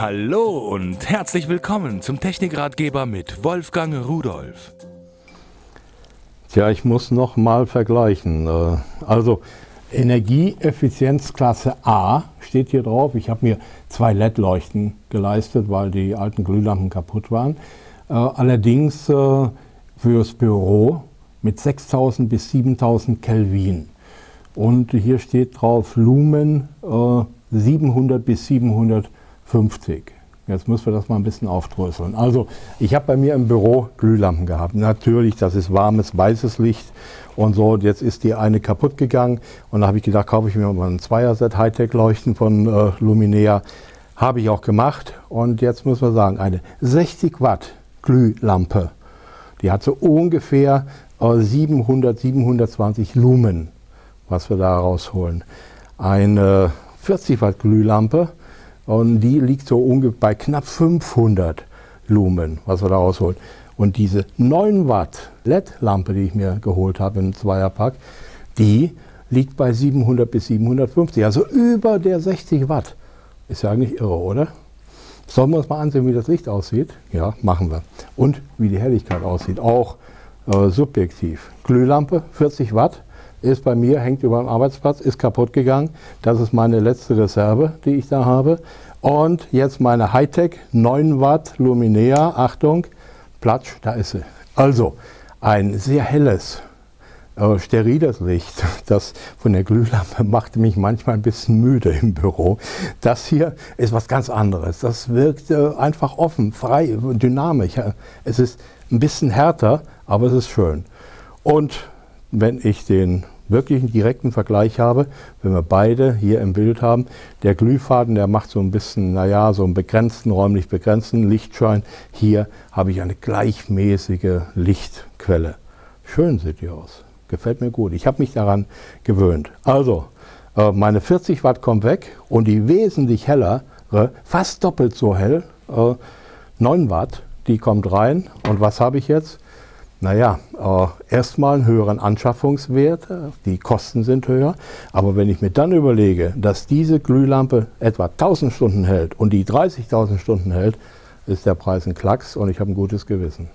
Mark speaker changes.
Speaker 1: Hallo und herzlich willkommen zum Technikratgeber mit Wolfgang Rudolf.
Speaker 2: Tja, ich muss noch mal vergleichen. Äh, also Energieeffizienzklasse A steht hier drauf. Ich habe mir zwei LED-Leuchten geleistet, weil die alten Glühlampen kaputt waren. Äh, allerdings äh, fürs Büro mit 6000 bis 7000 Kelvin. Und hier steht drauf Lumen 700 bis 750. 50. Jetzt müssen wir das mal ein bisschen aufdröseln. Also, ich habe bei mir im Büro Glühlampen gehabt. Natürlich, das ist warmes, weißes Licht und so. Jetzt ist die eine kaputt gegangen und da habe ich gedacht, kaufe ich mir mal ein Zweierset Hightech-Leuchten von äh, Luminea. Habe ich auch gemacht und jetzt muss man sagen, eine 60 Watt Glühlampe, die hat so ungefähr äh, 700, 720 Lumen, was wir da rausholen. Eine 40 Watt Glühlampe, und die liegt so ungefähr bei knapp 500 Lumen, was wir da rausholen. Und diese 9 Watt LED-Lampe, die ich mir geholt habe im Zweierpack, die liegt bei 700 bis 750, also über der 60 Watt. Ist ja eigentlich irre, oder? Sollen wir uns mal ansehen, wie das Licht aussieht? Ja, machen wir. Und wie die Helligkeit aussieht, auch äh, subjektiv. Glühlampe, 40 Watt, ist bei mir, hängt über dem Arbeitsplatz, ist kaputt gegangen. Das ist meine letzte Reserve, die ich da habe. Und jetzt meine Hightech 9 Watt Luminea, Achtung, Platsch, da ist sie. Also ein sehr helles, äh, steriles Licht, das von der Glühlampe macht mich manchmal ein bisschen müde im Büro. Das hier ist was ganz anderes. Das wirkt äh, einfach offen, frei, dynamisch. Es ist ein bisschen härter, aber es ist schön. Und wenn ich den wirklichen direkten Vergleich habe, wenn wir beide hier im Bild haben, der Glühfaden, der macht so ein bisschen, naja, so einen begrenzten, räumlich begrenzten Lichtschein. Hier habe ich eine gleichmäßige Lichtquelle. Schön sieht die aus. Gefällt mir gut. Ich habe mich daran gewöhnt. Also, äh, meine 40 Watt kommt weg und die wesentlich hellere, fast doppelt so hell, 9 äh, Watt, die kommt rein. Und was habe ich jetzt? Naja, äh, erstmal einen höheren Anschaffungswert, die Kosten sind höher, aber wenn ich mir dann überlege, dass diese Glühlampe etwa 1000 Stunden hält und die 30.000 Stunden hält, ist der Preis ein Klacks und ich habe ein gutes Gewissen.